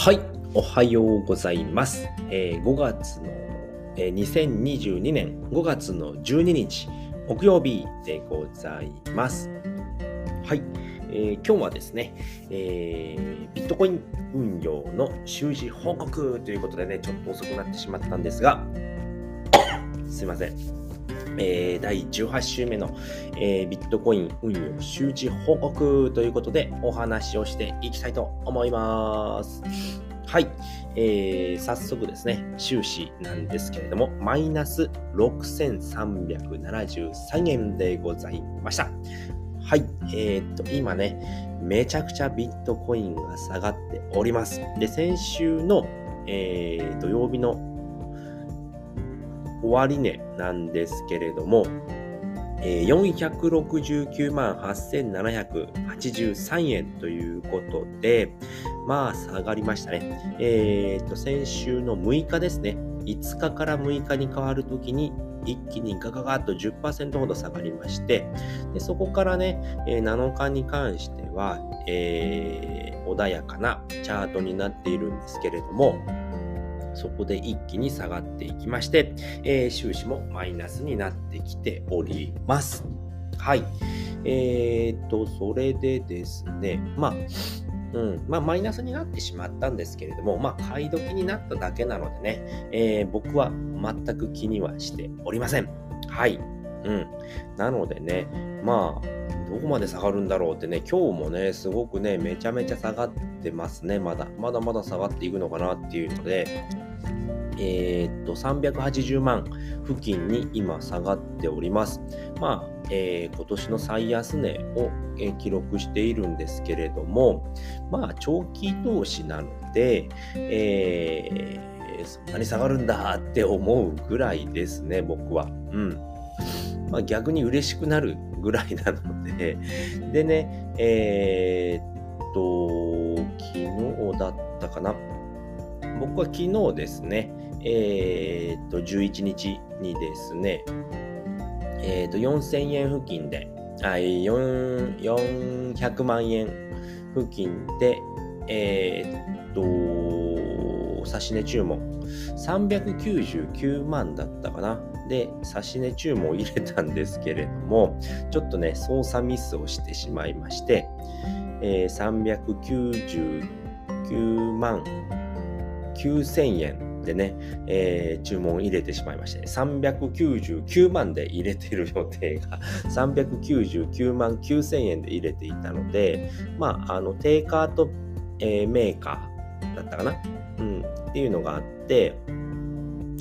はい、おはようございます。えー、5月の、えー、2022年5月の12日、木曜日でございます。はい、えー、今日はですね、えー、ビットコイン運用の収支報告ということでね、ちょっと遅くなってしまったんですが、すいません。え、第18週目の、え、ビットコイン運用周知報告ということでお話をしていきたいと思います。はい、えー、早速ですね、収支なんですけれども、マイナス6373円でございました。はい、えー、っと、今ね、めちゃくちゃビットコインが下がっております。で、先週の、えー、土曜日の終値なんですけれども、え469万8783円ということで、まあ下がりましたね。えっ、と、先週の6日ですね。5日から6日に変わるときに、一気にガガガッと10%ほど下がりまして、でそこからね、え7日に関しては、えー、穏やかなチャートになっているんですけれども、そこで一気に下がっていきまして、えー、収支もマイナスになってきております。はい。えー、っと、それでですね、まあ、うん、まあ、マイナスになってしまったんですけれども、まあ、買い時になっただけなのでね、えー、僕は全く気にはしておりません。はい。うん。なのでね、まあ、どこまで下がるんだろうってね、今日もね、すごくね、めちゃめちゃ下がってますね、まだ。まだまだ下がっていくのかなっていうので、えー、っと、380万付近に今下がっております。まあ、えー、今年の最安値を、え、記録しているんですけれども、まあ、長期投資なので、えー、そんなに下がるんだって思うぐらいですね、僕は。うん。まあ、逆に嬉しくなるぐらいなので、でね、えー、っと、昨日だったかな。僕は昨日ですね、えー、っと、11日にですね、えー、っと、4000円付近で、あ400万円付近で、えー、っと、差し値注文、399万だったかな。で、差し値注文を入れたんですけれども、ちょっとね、操作ミスをしてしまいまして、えー、399万9000円でね、えー、注文入れてしまいまして、399万で入れてる予定が 399万9000円で入れていたので、まあ、あの、テイカート、えー、メーカーだったかな。うん、っていうのがあって、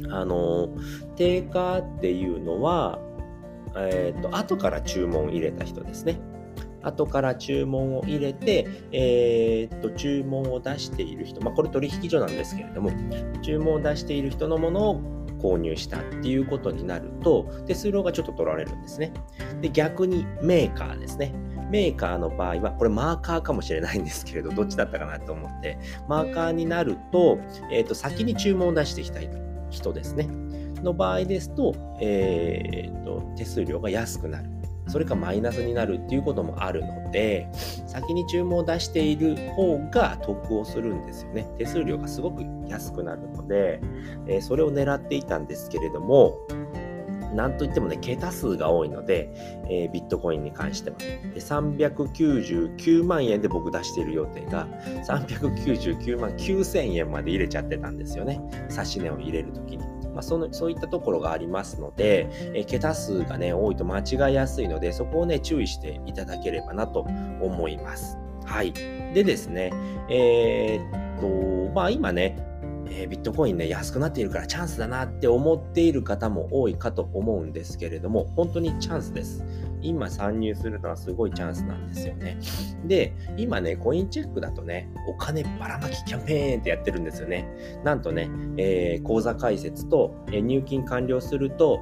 あの、定価っていうのは、え、ー、と、後から注文を入れた人ですね。後から注文を入れて、えー、っと、注文を出している人、まあ、これ取引所なんですけれども、注文を出している人のものを購入したっていうことになると、手数料がちょっと取られるんですね。で、逆にメーカーですね。メーカーの場合は、これマーカーかもしれないんですけれど、どっちだったかなと思って、マーカーになると、えー、っと、先に注文を出していきたい人ですね。の場合ですと、えー、っと、手数料が安くなる。それかマイナスになるっていうこともあるので、先に注文を出している方が得をするんですよね。手数料がすごく安くなるので、えー、それを狙っていたんですけれども、なんといってもね、桁数が多いので、えー、ビットコインに関しては。で399万円で僕出している予定が、399万9000円まで入れちゃってたんですよね。指値を入れるときに。まあ、そのそういったところがありますので、え桁数がね、多いと間違いやすいので、そこをね、注意していただければなと思います。はい。でですね、えー、っと、まあ今ね、えー、ビットコインね、安くなっているからチャンスだなって思っている方も多いかと思うんですけれども、本当にチャンスです。今参入するのはすごいチャンスなんですよね。で、今ね、コインチェックだとね、お金ばらまきキャンペーンってやってるんですよね。なんとね、えー、口座開設と、えー、入金完了すると、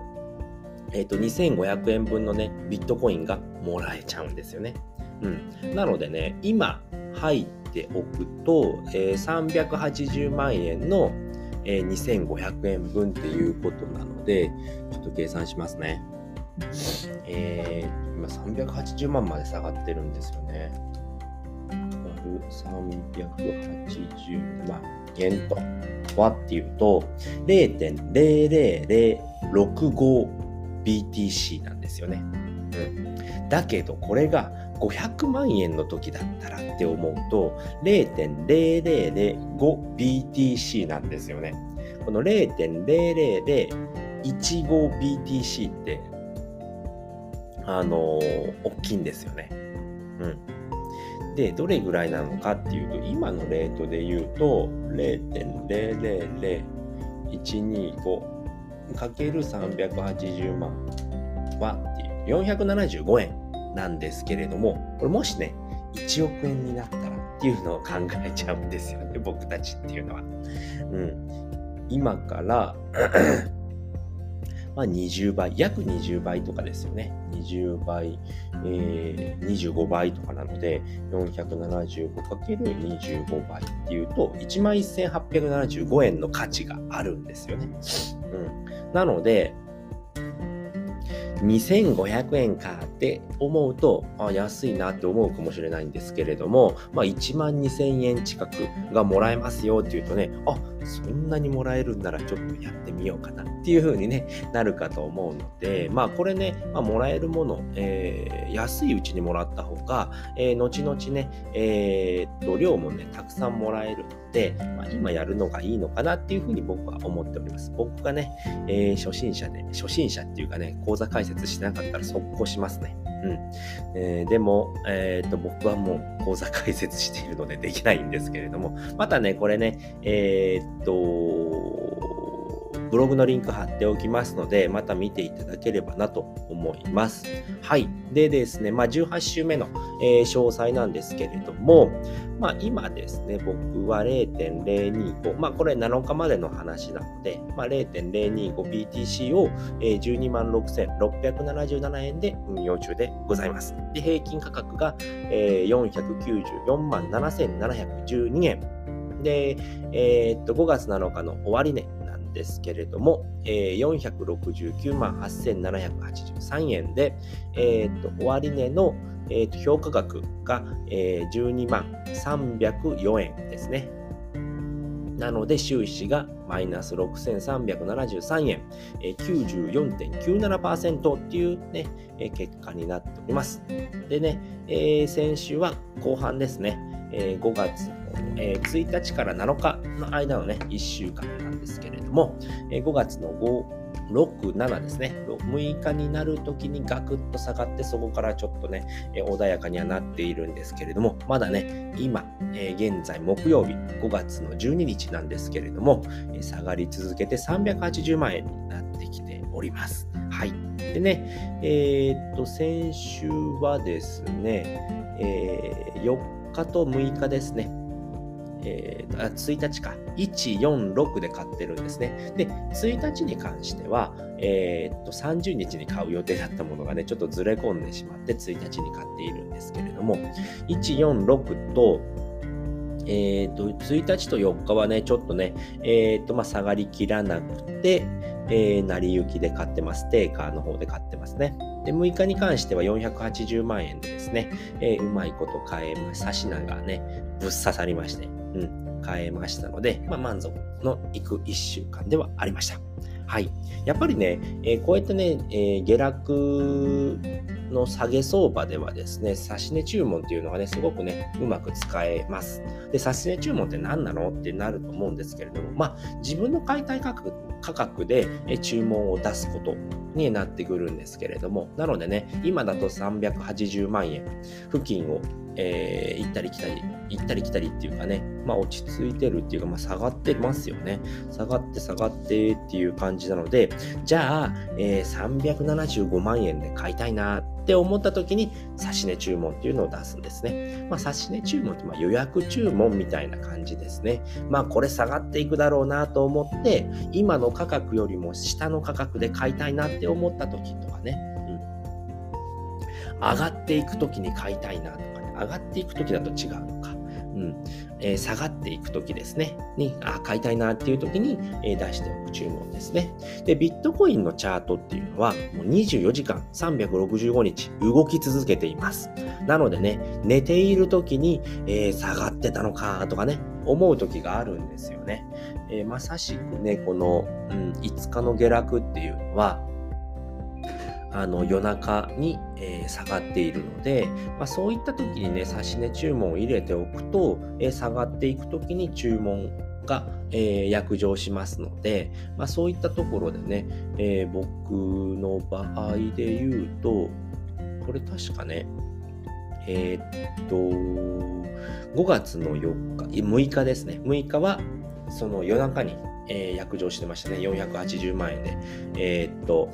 えっ、と、2500円分のね、ビットコインがもらえちゃうんですよね。うん。なのでね、今入っておくと、えー、380万円の、えー、2500円分っていうことなので、ちょっと計算しますね。えー、今380万まで下がってるんですよね。380万円とはっていうと0.00065 BTC なんですよね。うん、だけどこれが500万円の時だったらって思うと 0.0005BTC なんですよね。この 0.0015BTC ってあのー、大きいんですよね。うん。で、どれぐらいなのかっていうと、今のレートで言うと、0.000125かける380万はっていう475円なんですけれども、これもしね、1億円になったらっていうのを考えちゃうんですよね、僕たちっていうのは。うん。今から まあ、20倍、約20倍とかですよね。20倍、えー、25倍とかなので、475×25 倍っていうと、11,875円の価値があるんですよね。うん。なので、2500円かって思うとあ安いなって思うかもしれないんですけれども、まあ、1万2000円近くがもらえますよっていうとねあそんなにもらえるんならちょっとやってみようかなっていう風に、ね、なるかと思うのでまあこれね、まあ、もらえるもの、えー、安いうちにもらった方が、えー、後々ね、えー、っと量もねたくさんもらえるので、まあ、今やるのがいいのかなっていう風に僕は思っております。僕がね、えー、初心者で初心者っていうかね講座解説してなかったら速攻しますね。うん。えー、でも、えーと、僕はもう講座解説しているのでできないんですけれども、またね、これね、えー、っと、ブログのリンク貼っておきますので、また見ていただければなと思います。はい。でですね、まあ、18週目の、えー、詳細なんですけれども、まあ、今ですね、僕は0.025、まあ、これ7日までの話なので、まあ、0.025BTC を、えー、12万6677円で運用中でございます。で、平均価格が、えー、494万7712円。で、えー、っと、5月7日の終値ですけれども、えー、469万8783円で、えー、と終値の、えー、と評価額が、えー、12万304円ですね。なので収支がマイナス6373円、えー、94.97%っていうね、えー、結果になっております。でね、えー、先週は後半ですね、えー、5月えー、1日から7日の間のね、1週間なんですけれども、えー、5月の5、6、7ですね、6日になるときにガクッと下がって、そこからちょっとね、えー、穏やかにはなっているんですけれども、まだね、今、えー、現在木曜日、5月の12日なんですけれども、えー、下がり続けて380万円になってきております。はい。でね、えー、っと、先週はですね、え、4日と6日ですね、えー、1日か、146で買ってるんですね。で、1日に関しては、えー、っと、30日に買う予定だったものがね、ちょっとずれ込んでしまって、1日に買っているんですけれども、146と、えー、っと、1日と4日はね、ちょっとね、えー、っと、まあ、下がりきらなくて、えー、成り行きで買ってます。テーカーの方で買ってますね。で、6日に関しては480万円でですね、えー、うまいこと買えまし、差し名がね、ぶっ刺さりまして、うん、変えましたので、まあ、満足のいく1週間ではありました。はい。やっぱりね、えー、こうやってね、えー、下落の下げ相場ではですね、指値注文っていうのがね、すごくね、うまく使えます。で、指値注文って何なのってなると思うんですけれども、まあ、自分の買いたい価格価格で注文を出すことになってくるんですけれども、なのでね、今だと380万円付近をえー、行ったり来たり、行ったり来たりっていうかね、まあ落ち着いてるっていうか、まあ下がってますよね。下がって下がってっていう感じなので、じゃあ、えー、375万円で買いたいなって思った時に、指値注文っていうのを出すんですね。まあ指値注文ってま予約注文みたいな感じですね。まあこれ下がっていくだろうなと思って、今の価格よりも下の価格で買いたいなって思った時とかね、うん、上がっていく時に買いたいなとかね、上がっていく時だと違うのか。うんえー、下がっていくときですね、に、あ、買いたいなっていうときに、えー、出しておく注文ですね。で、ビットコインのチャートっていうのは、もう24時間365日動き続けています。なのでね、寝ているときに、えー、下がってたのかとかね、思う時があるんですよね。えまさしくね、この、うん、5日の下落っていうのは、あの夜中に、えー、下がっているので、まあ、そういった時にね、指値注文を入れておくと、えー、下がっていく時に注文が、えー、約定しますので、まあ、そういったところでね、え僕の場合で言うと、これ確かね、えっと、5月の4日、6日ですね。6日は、その夜中に、えー、約定してましたね。480万円で。え、っと、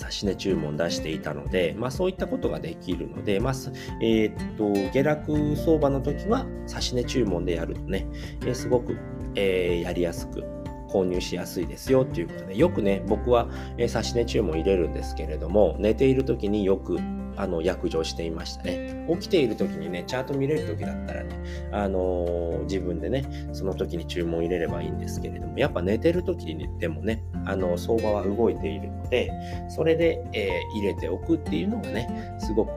指値注文出していたので、まあ、そういったことができるので、まあえー、っと下落相場の時は指値注文でやるとね、えー、すごく、えー、やりやすく購入しやすいですよということで、よくね、僕は、えー、指値注文入れるんですけれども、寝ている時によくあの約定していましたね。起きている時にね、チャート見れる時だったらね、あのー、自分でね、その時に注文入れればいいんですけれども、やっぱ寝てる時にでもね、あの相場は動いているので、それで、えー、入れておくっていうのがね、すごく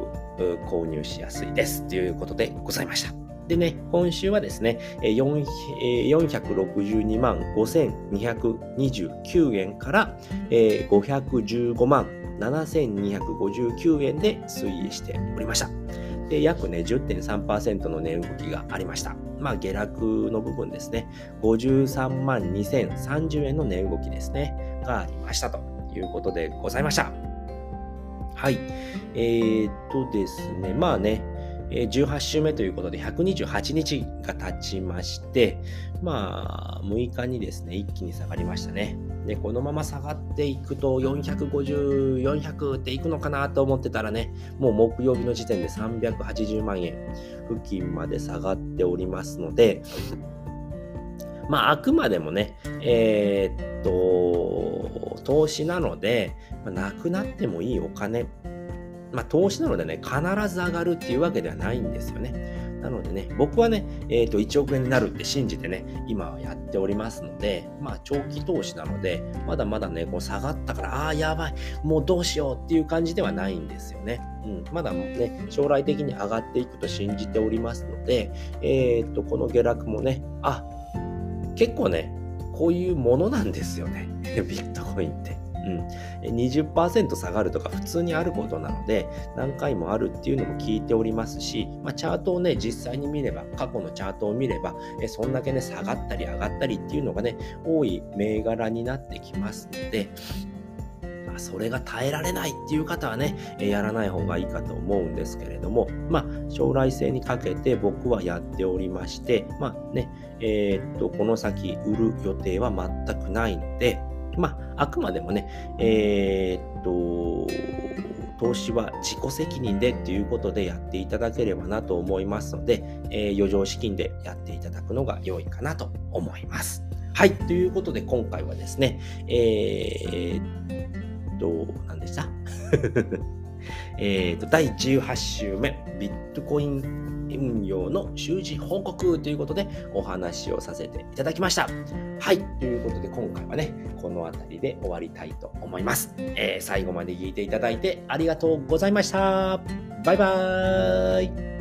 購入しやすいですということでございました。でね、今週はですね、462万5229円から515万7259円で推移しておりました。で、約ね、10.3%の値動きがありました。まあ、下落の部分ですね。53万2030円の値動きですね。がありましたということでございました。はい。えー、っとですね、まあね、18週目ということで128日が経ちまして、まあ、6日にですね、一気に下がりましたね。で、このまま下がっていくと450、400っていくのかなと思ってたらね、もう木曜日の時点で380万円付近まで下がっておりますので、まあ、あくまでもね、えー、っと、投資なので、ま、なくなってもいいお金まあ、投資なのでね、必ず上がるっていうわけではないんですよね。なのでね、僕はね、えっ、ー、と、1億円になるって信じてね、今はやっておりますので、まあ、長期投資なので、まだまだね、こう下がったから、ああ、やばい、もうどうしようっていう感じではないんですよね。うん、まだね、将来的に上がっていくと信じておりますので、えっ、ー、と、この下落もね、あ、結構ね、こういうものなんですよね、ビットコインって。うん、20%下がるとか普通にあることなので何回もあるっていうのも聞いておりますし、まあ、チャートをね実際に見れば過去のチャートを見ればえそんだけね下がったり上がったりっていうのがね多い銘柄になってきますのでま、それが耐えられないっていう方はね、えやらない方がいいかと思うんですけれども、まあ、将来性にかけて僕はやっておりまして、まあね、えー、っと、この先売る予定は全くないので、まあ、あくまでもね、えー、っと、投資は自己責任でということでやっていただければなと思いますので、えー、余剰資金でやっていただくのが良いかなと思います。はい。ということで、今回はですね、えー、っと、何でした？えっと、第18週目、ビットコイン運用の習字報告ということでお話をさせていただきました。はい。ということで今回はね、この辺りで終わりたいと思います。えー、最後まで聞いていただいてありがとうございました。バイバーイ。